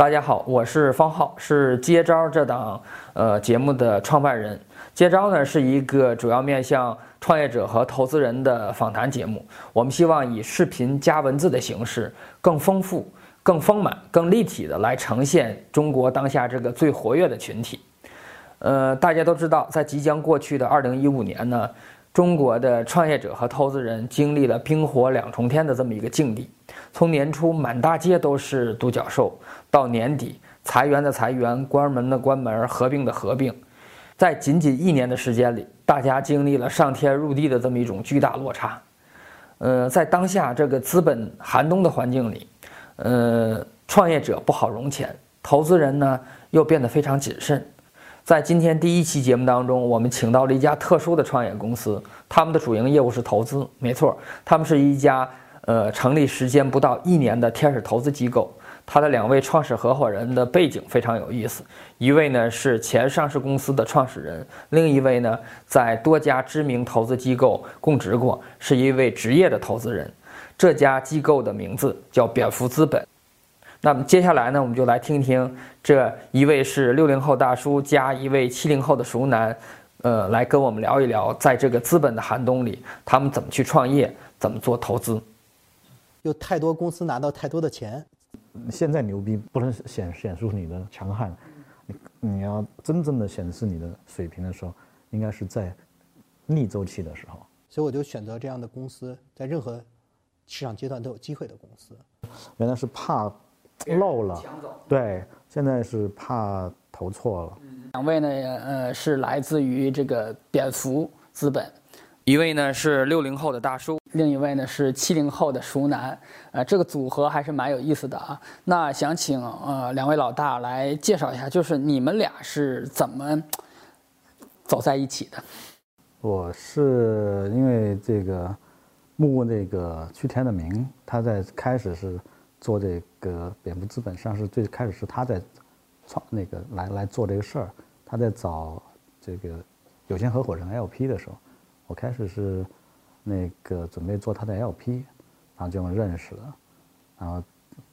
大家好，我是方浩，是接招这档呃节目的创办人。接招呢是一个主要面向创业者和投资人的访谈节目。我们希望以视频加文字的形式，更丰富、更丰满、更立体的来呈现中国当下这个最活跃的群体。呃，大家都知道，在即将过去的二零一五年呢，中国的创业者和投资人经历了冰火两重天的这么一个境地。从年初满大街都是独角兽，到年底裁员的裁员、关门的关门、合并的合并，在仅仅一年的时间里，大家经历了上天入地的这么一种巨大落差。呃，在当下这个资本寒冬的环境里，呃，创业者不好融钱，投资人呢又变得非常谨慎。在今天第一期节目当中，我们请到了一家特殊的创业公司，他们的主营业务是投资，没错，他们是一家。呃，成立时间不到一年的天使投资机构，它的两位创始合伙人的背景非常有意思。一位呢是前上市公司的创始人，另一位呢在多家知名投资机构供职过，是一位职业的投资人。这家机构的名字叫蝙蝠资本。那么接下来呢，我们就来听听这一位是六零后大叔加一位七零后的熟男，呃，来跟我们聊一聊，在这个资本的寒冬里，他们怎么去创业，怎么做投资。有太多公司拿到太多的钱，现在牛逼不能显显出你的强悍，你你要真正的显示你的水平的时候，应该是在逆周期的时候。所以我就选择这样的公司，在任何市场阶段都有机会的公司。原来是怕漏了，对，现在是怕投错了。两位呢，呃，是来自于这个蝙蝠资本。一位呢是六零后的大叔，另一位呢是七零后的熟男，呃，这个组合还是蛮有意思的啊。那想请呃两位老大来介绍一下，就是你们俩是怎么走在一起的？我是因为这个木那个屈天的名，他在开始是做这个蝙蝠资本上市，最开始是他在创那个来来做这个事儿，他在找这个有限合伙人 LP 的时候。我开始是那个准备做他的 LP，然后就认识了，然后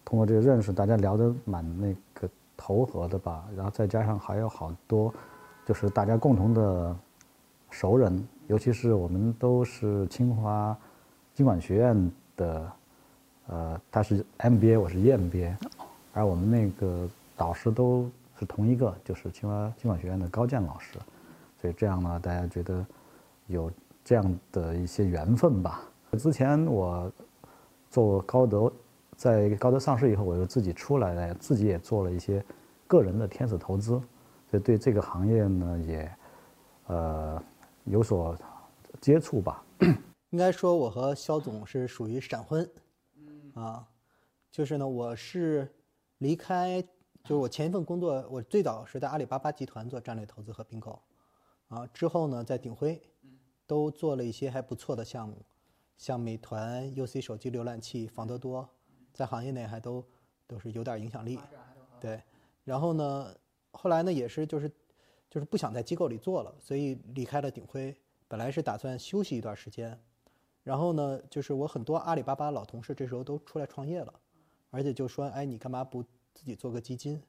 通过这个认识，大家聊得蛮那个投合的吧，然后再加上还有好多就是大家共同的熟人，尤其是我们都是清华经管学院的，呃，他是 MBA，我是 EMBA，而我们那个导师都是同一个，就是清华经管学院的高健老师，所以这样呢，大家觉得有。这样的一些缘分吧。之前我做高德，在高德上市以后，我又自己出来了，自己也做了一些个人的天使投资，所以对这个行业呢也呃有所接触吧。应该说，我和肖总是属于闪婚，啊，就是呢，我是离开，就是我前一份工作，我最早是在阿里巴巴集团做战略投资和并购，啊，之后呢，在鼎晖。都做了一些还不错的项目，像美团、UC 手机浏览器、房得多，在行业内还都都是有点影响力。对，然后呢，后来呢也是就是就是不想在机构里做了，所以离开了鼎晖。本来是打算休息一段时间，然后呢，就是我很多阿里巴巴老同事这时候都出来创业了，而且就说：“哎，你干嘛不自己做个基金？”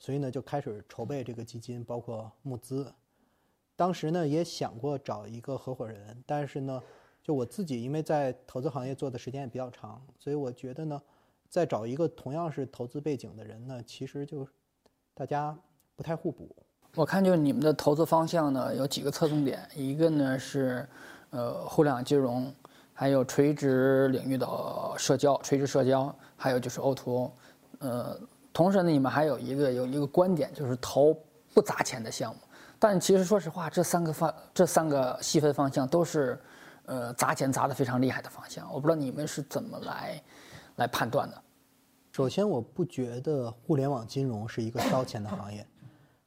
所以呢，就开始筹备这个基金，包括募资。当时呢也想过找一个合伙人，但是呢，就我自己因为在投资行业做的时间也比较长，所以我觉得呢，再找一个同样是投资背景的人呢，其实就大家不太互补。我看就是你们的投资方向呢有几个侧重点，一个呢是呃互联网金融，还有垂直领域的社交，垂直社交，还有就是 O2O。呃，同时呢你们还有一个有一个观点，就是投不砸钱的项目。但其实说实话，这三个方这三个细分方向都是，呃，砸钱砸的非常厉害的方向。我不知道你们是怎么来来判断的。首先，我不觉得互联网金融是一个烧钱的行业。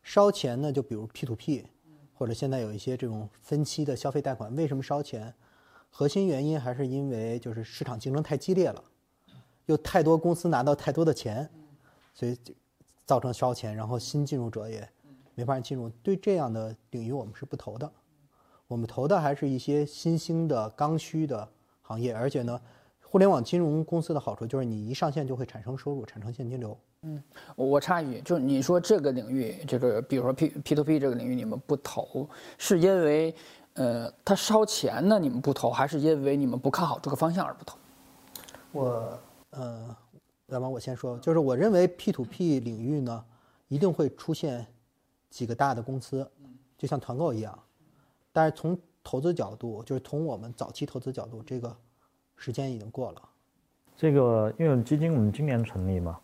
烧钱呢，就比如 P to P，或者现在有一些这种分期的消费贷款，为什么烧钱？核心原因还是因为就是市场竞争太激烈了，又太多公司拿到太多的钱，所以造成烧钱，然后新进入者也。没法进入，对这样的领域我们是不投的，我们投的还是一些新兴的刚需的行业，而且呢，互联网金融公司的好处就是你一上线就会产生收入，产生现金流。我我插一句，就是你说这个领域，这个比如说 P P to P 这个领域，你们不投，是因为呃它烧钱呢，你们不投，还是因为你们不看好这个方向而不投？我呃，要不然我先说，就是我认为 P to P 领域呢，一定会出现几个大的公司，就像团购一样。但是从投资角度，就是从我们早期投资角度，这个时间已经过了。这个因为基金我们今年成立嘛，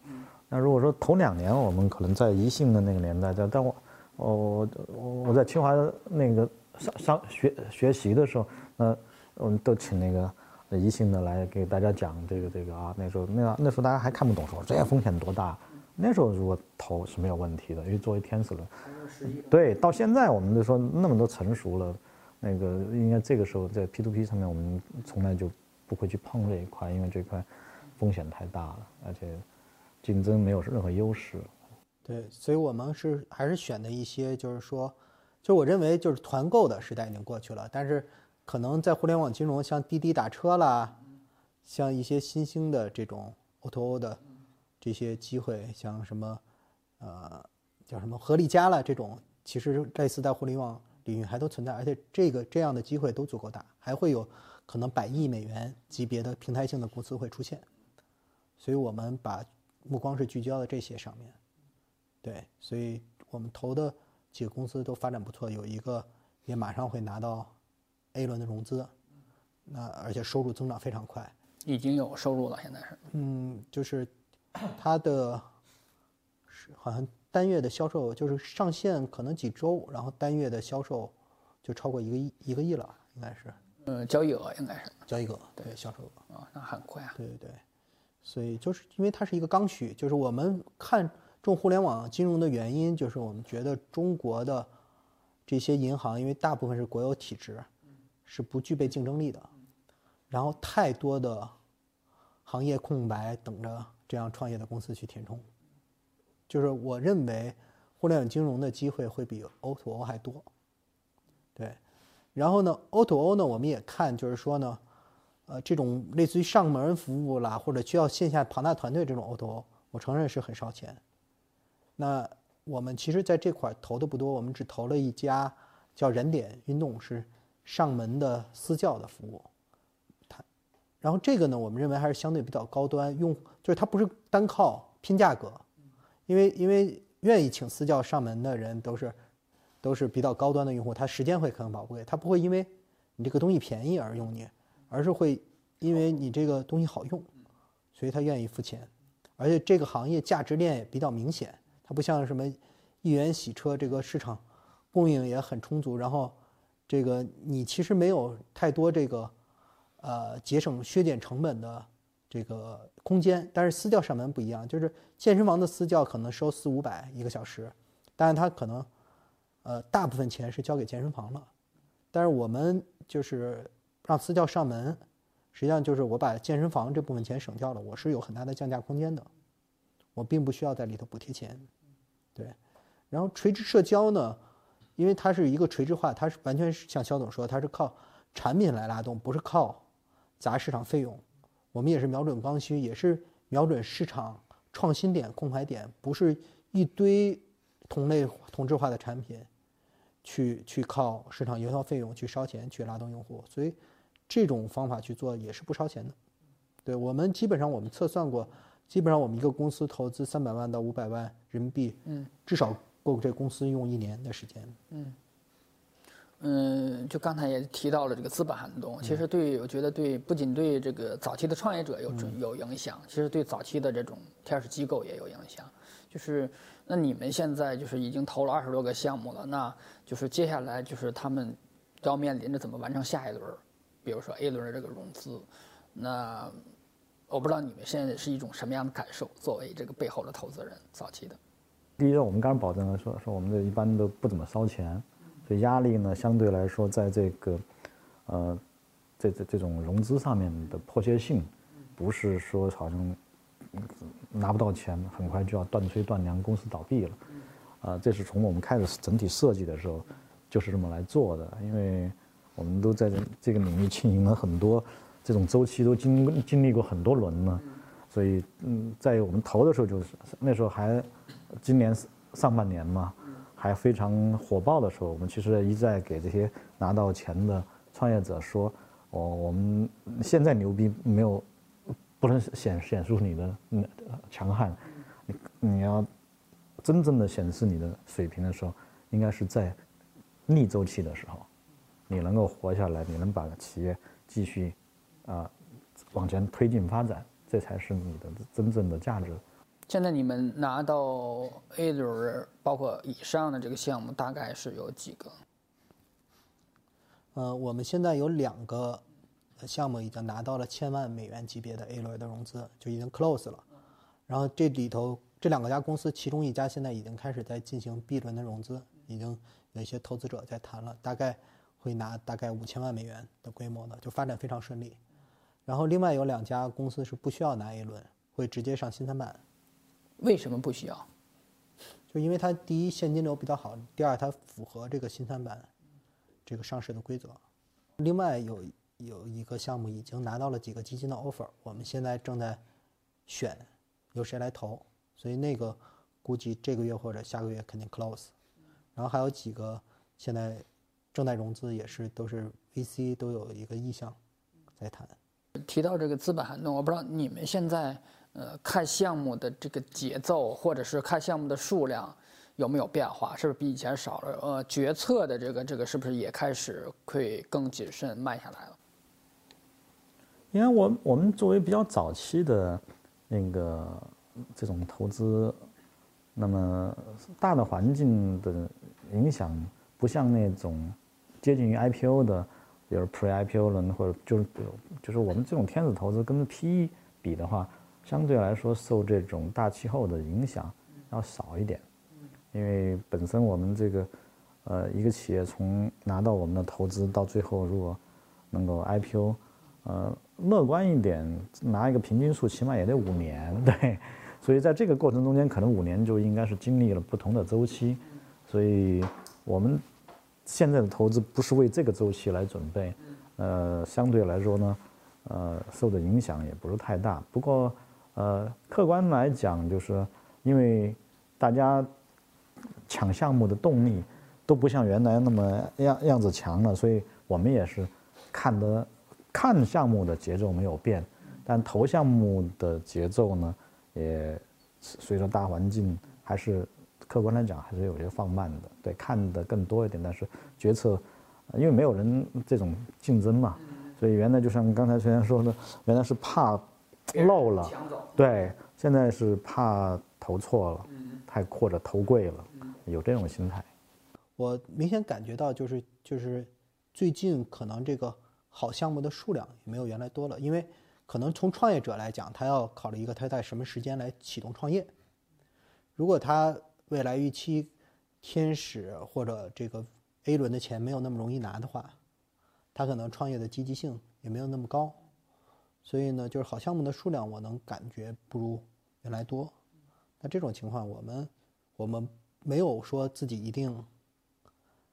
那如果说头两年我们可能在宜兴的那个年代，在但我我我我在清华那个上上学学习的时候，那我们都请那个宜兴的来给大家讲这个这个啊，那时候那那时候大家还看不懂，说这些风险多大。那时候如果投是没有问题的，因为作为天使轮，对，到现在我们就说那么多成熟了，那个应该这个时候在 P to P 上面，我们从来就不会去碰这一块，因为这块风险太大了，而且竞争没有任何优势。对，所以我们是还是选的一些，就是说，就我认为就是团购的时代已经过去了，但是可能在互联网金融，像滴滴打车啦，像一些新兴的这种 O2O 的这些机会，像什么呃叫什么合力家啦这种，其实类似在互联网领域还都存在，而且这个这样的机会都足够大，还会有可能百亿美元级别的平台性的公司会出现，所以我们把目光是聚焦在这些上面。对，所以我们投的几个公司都发展不错，有一个也马上会拿到 A 轮的融资，那而且收入增长非常快。已经有收入了，现在是。嗯，就是它的，是好像单月的销售就是上线可能几周，然后单月的销售就超过一个亿一个亿了，应该是呃，交易额应该是交易额对销售额。啊，那很快啊。对对对，所以就是因为它是一个刚需，就是我们看重互联网金融的原因，就是我们觉得中国的这些银行，因为大部分是国有体制，是不具备竞争力的，然后太多的行业空白等着这样创业的公司去填充。就是我认为互联网金融的机会会比 O to O 还多。对，然后呢，O to O 呢，我们也看，就是说呢，呃，这种类似于上门服务啦，或者需要线下庞大团队这种 O to 我承认是很烧钱。那我们其实在这块投的不多，我们只投了一家叫燃点运动，是上门的私教的服务。它，然后这个呢，我们认为还是相对比较高端，用就是它不是单靠拼价格，因为因为愿意请私教上门的人都是都是比较高端的用户，他时间会很宝贵，他不会因为你这个东西便宜而用你，而是会因为你这个东西好用，所以他愿意付钱，而且这个行业价值链也比较明显，它不像什么一元洗车这个市场供应也很充足，然后这个你其实没有太多这个呃节省削减成本的这个空间，但是私教上门不一样，就是健身房的私教可能收四五百一个小时，但是他可能呃大部分钱是交给健身房了，但是我们就是让私教上门，实际上就是我把健身房这部分钱省掉了，我是有很大的降价空间的，我并不需要在里头补贴钱，对，然后垂直社交呢，因为它是一个垂直化，它是完全是像肖总说，它是靠产品来拉动，不是靠砸市场费用。我们也是瞄准刚需，也是瞄准市场创新点、空白点，不是一堆同类同质化的产品，去去靠市场营销费用去烧钱去拉动用户，所以这种方法去做也是不烧钱的。对我们基本上我们测算过，基本上我们一个公司投资三百万到五百万人民币，嗯，至少够这公司用一年的时间。嗯，嗯就刚才也提到了这个资本寒冬，其实对我觉得对不仅对这个早期的创业者有准有影响，其实对早期的这种天使机构也有影响。就是那你们现在就是已经投了二十多个项目了，那就是接下来就是他们要面临着怎么完成下一轮儿，比如说 A 轮的这个融资。那我不知道你们现在是一种什么样的感受，作为这个背后的投资人，早期的。第一，我们刚刚保证了说说我们这一般都不怎么烧钱，所以压力呢相对来说在这个，呃，这这这种融资上面的迫切性，不是说好像拿不到钱，很快就要断炊断粮，公司倒闭了，啊，这是从我们开始整体设计的时候就是这么来做的，因为我们都在这个领域经营了很多这种周期都经经历过很多轮了，所以嗯，在我们投的时候就是那时候还今年上半年嘛，还非常火爆的时候，我们其实一再给这些拿到钱的创业者说，我我们现在牛逼没有不能显显出你的嗯强悍，你你要真正的显示你的水平的时候，应该是在逆周期的时候，你能够活下来，你能把企业继续。啊，往前推进发展，这才是你的真正的价值。现在你们拿到 A 轮，包括以上的这个项目，大概是有几个？呃，我们现在有两个项目已经拿到了千万美元级别的 A 轮的融资，就已经 close 了。然后这里头这两个家公司，其中一家现在已经开始在进行 B 轮的融资，已经有一些投资者在谈了，大概会拿大概五千万美元的规模的，就发展非常顺利。然后另外有两家公司是不需要拿 A 轮，会直接上新三板。为什么不需要？就因为它第一现金流比较好，第二它符合这个新三板这个上市的规则。另外有有一个项目已经拿到了几个基金的 offer，我们现在正在选由谁来投，所以那个估计这个月或者下个月肯定 close。然后还有几个现在正在融资，也是都是 VC 都有一个意向在谈。提到这个资本寒冬，我不知道你们现在呃看项目的这个节奏，或者是看项目的数量有没有变化？是不是比以前少了？呃，决策的这个这个是不是也开始会更谨慎、慢下来了？因为我我们作为比较早期的那个这种投资，那么大的环境的影响不像那种接近于 IPO 的。比如 Pre-IPO 轮或者就是就是我们这种天使投资跟 PE 比的话，相对来说受这种大气候的影响要少一点，因为本身我们这个呃一个企业从拿到我们的投资到最后如果能够 IPO，呃乐观一点拿一个平均数起码也得五年，对，所以在这个过程中间可能五年就应该是经历了不同的周期，所以我们。现在的投资不是为这个周期来准备，呃，相对来说呢，呃，受的影响也不是太大。不过，呃，客观来讲，就是因为大家抢项目的动力都不像原来那么样样子强了，所以我们也是看的看项目的节奏没有变，但投项目的节奏呢，也随着大环境还是。客观来讲，还是有些放慢的，对，看的更多一点，但是决策，因为没有人这种竞争嘛，所以原来就像刚才崔岩说的，原来是怕漏了，对，现在是怕投错了，太或者投贵了，有这种心态。我明显感觉到，就是就是最近可能这个好项目的数量也没有原来多了，因为可能从创业者来讲，他要考虑一个他在什么时间来启动创业，如果他。未来预期，天使或者这个 A 轮的钱没有那么容易拿的话，他可能创业的积极性也没有那么高，所以呢，就是好项目的数量我能感觉不如原来多。那这种情况，我们我们没有说自己一定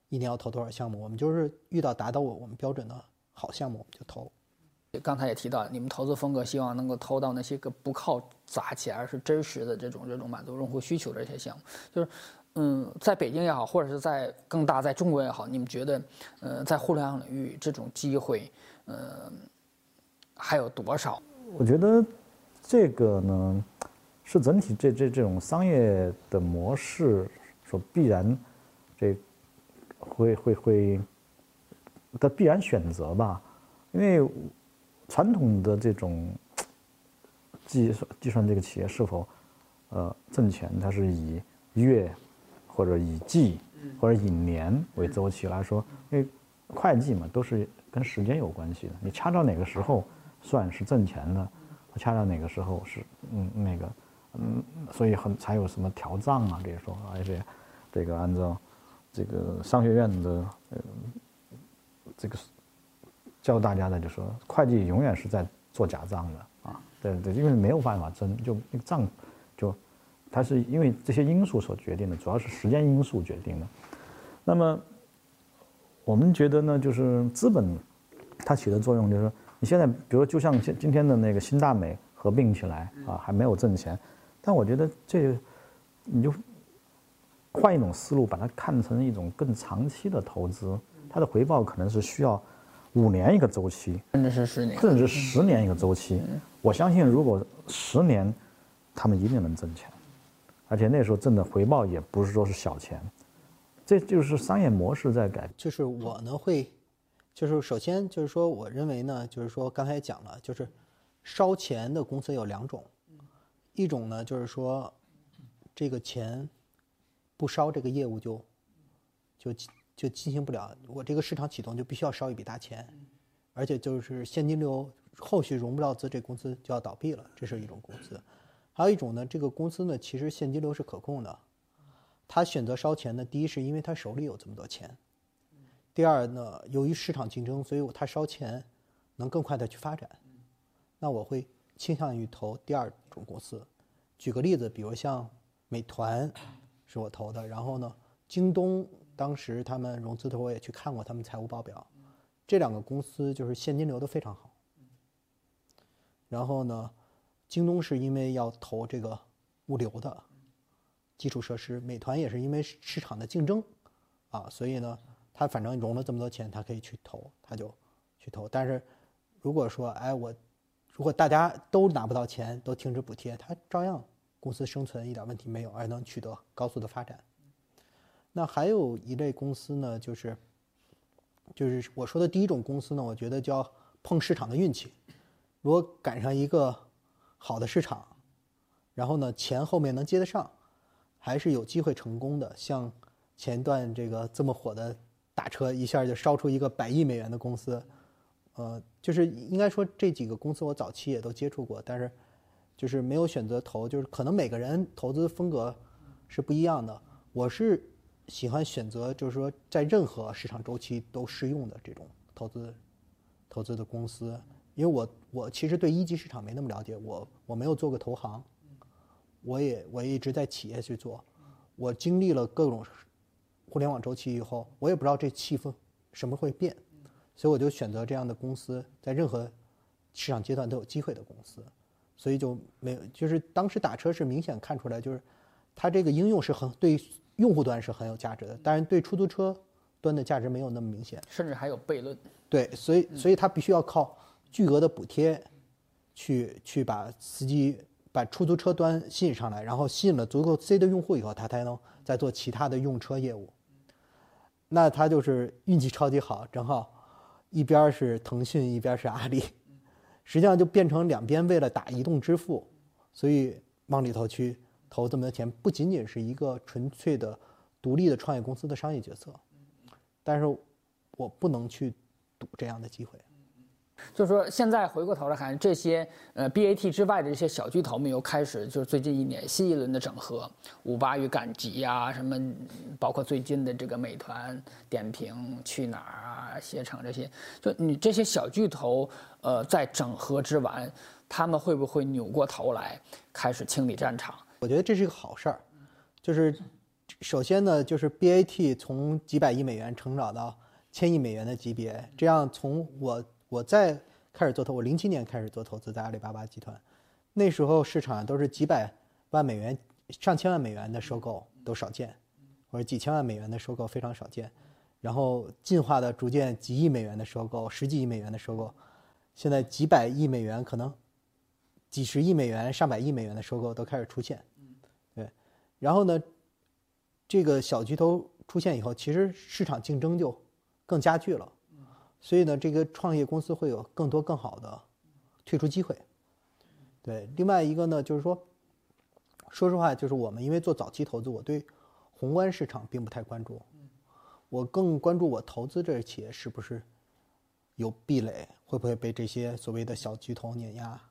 一年要投多少项目，我们就是遇到达到我我们标准的好项目我们就投。刚才也提到，你们投资风格希望能够投到那些个不靠砸钱，而是真实的这种这种满足用户需求的这些项目。就是，嗯，在北京也好，或者是在更大在中国也好，你们觉得，呃，在互联网领域这种机会，呃，还有多少？我觉得这个呢，是整体这这这种商业的模式所必然这会会会的必然选择吧，因为。传统的这种计算计算这个企业是否呃挣钱，它是以月或者以季或者以年为周期来说，因为会计嘛都是跟时间有关系的。你掐到哪个时候算是挣钱的，掐到哪个时候是嗯那个嗯，所以很才有什么调账啊，这些说而且这个按照这个商学院的呃这个。教大家的就说，会计永远是在做假账的啊，对对，因为没有办法真，就那个账，就它是因为这些因素所决定的，主要是时间因素决定的。那么我们觉得呢，就是资本它起的作用就是你现在比如就像今今天的那个新大美合并起来啊，还没有挣钱，但我觉得这你就换一种思路，把它看成一种更长期的投资，它的回报可能是需要五年一个周期，甚至是十年，甚至十年一个周期。我相信，如果十年，他们一定能挣钱，而且那时候挣的回报也不是说是小钱，这就是商业模式在改。就是我呢会，就是首先就是说，我认为呢，就是说刚才讲了，就是烧钱的公司有两种，一种呢就是说这个钱不烧，这个业务就就就进行不了，我这个市场启动就必须要烧一笔大钱，而且就是现金流后续融不到资，这公司就要倒闭了，这是一种公司。还有一种呢，这个公司呢其实现金流是可控的，他选择烧钱呢，第一是因为他手里有这么多钱，第二呢，由于市场竞争，所以他烧钱能更快的去发展。那我会倾向于投第二种公司。举个例子，比如像美团是我投的，然后呢，京东当时他们融资的时候我也去看过他们财务报表，这两个公司就是现金流都非常好。然后呢，京东是因为要投这个物流的基础设施，美团也是因为市场的竞争啊，所以呢，他反正融了这么多钱，他可以去投，他就去投。但是如果说，哎，我如果大家都拿不到钱，都停止补贴，他照样公司生存一点问题没有，而能取得高速的发展。那还有一类公司呢，就是就是我说的第一种公司呢，我觉得叫碰市场的运气。如果赶上一个好的市场，然后呢，钱后面能接得上，还是有机会成功的。像前段这个这么火的打车，一下就烧出一个百亿美元的公司，呃，就是应该说这几个公司我早期也都接触过，但是就是没有选择投，就是可能每个人投资风格是不一样的。我是喜欢选择就是说在任何市场周期都适用的这种投资投资的公司。因为我我其实对一级市场没那么了解，我我没有做过投行，我也我一直在企业去做，我经历了各种互联网周期以后，我也不知道这气氛什么会变，所以我就选择这样的公司，在任何市场阶段都有机会的公司，所以就没有就是当时打车是明显看出来，就是它这个应用是很对用户端是很有价值的，但是对出租车端的价值没有那么明显，甚至还有悖论。对，所以所以它必须要靠。巨额的补贴，去去把司机、把出租车端吸引上来，然后吸引了足够 C 的用户以后，它才能再做其他的用车业务。那它就是运气超级好，正好一边是腾讯，一边是阿里，实际上就变成两边为了打移动支付，所以往里头去投这么多钱，不仅仅是一个纯粹的独立的创业公司的商业决策，但是我不能去赌这样的机会。就是说，现在回过头来看，这些呃 BAT 之外的这些小巨头们又开始，就是最近一年新一轮的整合，五八与赶集呀，什么，包括最近的这个美团点评、去哪儿啊、携程这些，就你这些小巨头，呃，在整合之完，他们会不会扭过头来开始清理战场？我觉得这是一个好事儿，就是首先呢，就是 BAT 从几百亿美元成长到千亿美元的级别，这样从我。我在开始做投，我零七年开始做投资，在阿里巴巴集团，那时候市场都是几百万美元、上千万美元的收购都少见，或者几千万美元的收购非常少见，然后进化的逐渐几亿美元的收购、十几亿美元的收购，现在几百亿美元可能几十亿美元、上百亿美元的收购都开始出现，然后呢，这个小巨头出现以后，其实市场竞争就更加剧了。所以呢，这个创业公司会有更多更好的退出机会。对，另外一个呢，就是说，说实话，就是我们因为做早期投资，我对宏观市场并不太关注，我更关注我投资这个企业是不是有壁垒，会不会被这些所谓的小巨头碾压。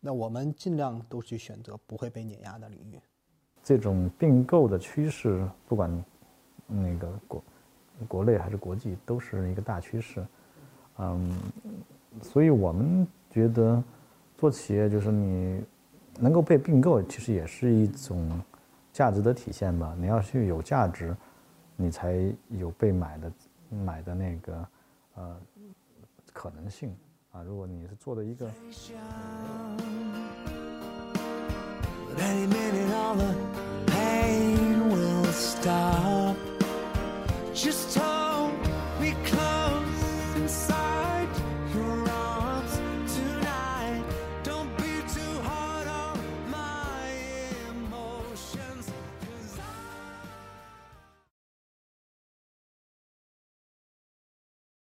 那我们尽量都去选择不会被碾压的领域。这种并购的趋势，不管那个国。国内还是国际都是一个大趋势，嗯，所以我们觉得做企业就是你能够被并购，其实也是一种价值的体现吧。你要去有价值，你才有被买的买的那个呃可能性啊。如果你是做的一个 But any minute